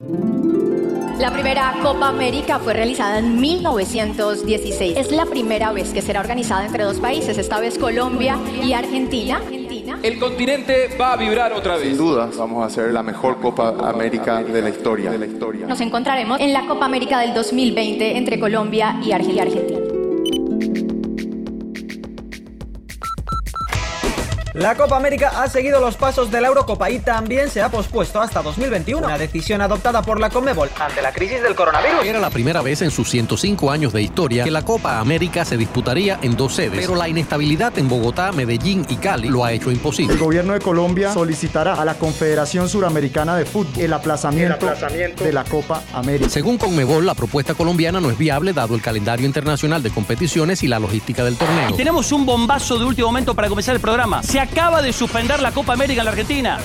La primera Copa América fue realizada en 1916. Es la primera vez que será organizada entre dos países, esta vez Colombia y Argentina. El continente va a vibrar otra vez. Sin duda, vamos a hacer la mejor Copa América de la historia. Nos encontraremos en la Copa América del 2020 entre Colombia y Argentina. La Copa América ha seguido los pasos de la Eurocopa y también se ha pospuesto hasta 2021, una decisión adoptada por la Conmebol ante la crisis del coronavirus. Era la primera vez en sus 105 años de historia que la Copa América se disputaría en dos sedes, pero la inestabilidad en Bogotá, Medellín y Cali lo ha hecho imposible. El gobierno de Colombia solicitará a la Confederación Suramericana de Fútbol el aplazamiento, el aplazamiento de la Copa América. Según Conmebol, la propuesta colombiana no es viable dado el calendario internacional de competiciones y la logística del torneo. Y tenemos un bombazo de último momento para comenzar el programa. Se acaba de suspender la Copa América en la Argentina.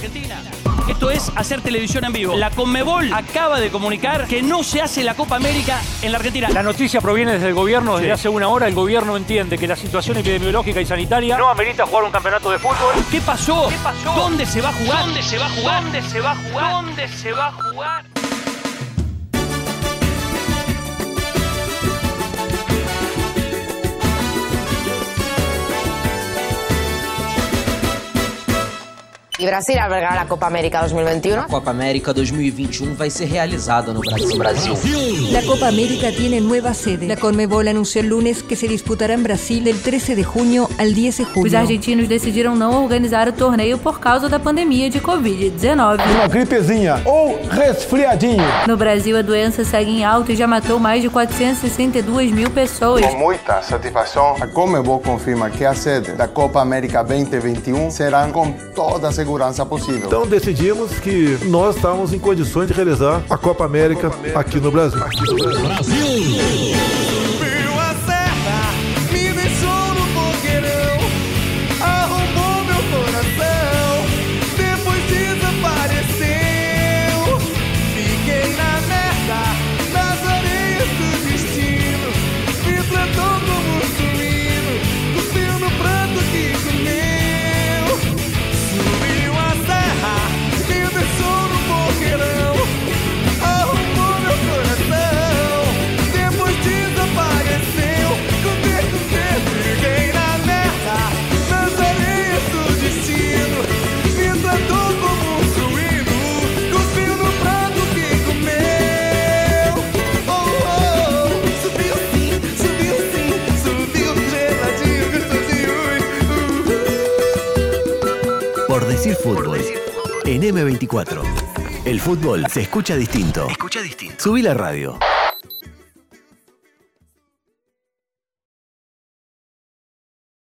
Esto es hacer televisión en vivo. La Conmebol acaba de comunicar que no se hace la Copa América en la Argentina. La noticia proviene desde el gobierno. Desde hace una hora el gobierno entiende que la situación epidemiológica y sanitaria no amerita jugar un campeonato de fútbol. ¿Qué pasó? ¿Qué pasó? ¿Dónde se va a jugar? ¿Dónde se va a jugar? ¿Dónde se va a jugar? ¿Dónde se va a jugar? E Brasil albergará a Copa América 2021. La Copa América 2021 va a ser realizada no Brasil. Brasil. La Copa América tiene nueva sede. La Conmebol anunció el lunes que se disputará en Brasil del 13 de junio al 10 de julio. Os argentinos decidiram não organizar o torneio por causa da pandemia de Covid-19. Uma gripezinha ou resfriadinho. No Brasil, a doença segue em alta e já matou mais de 462 mil pessoas. Com muita satisfação, a Conmebol confirma que a sede da Copa América 2021 será com toda a segurança possível. Então decidimos que nós estávamos em condições de realizar a Copa América, Copa América aqui no Brasil. Aqui no Brasil. Brasil. Decir fútbol. En M24. El fútbol se escucha distinto. Escucha distinto. Subí la radio.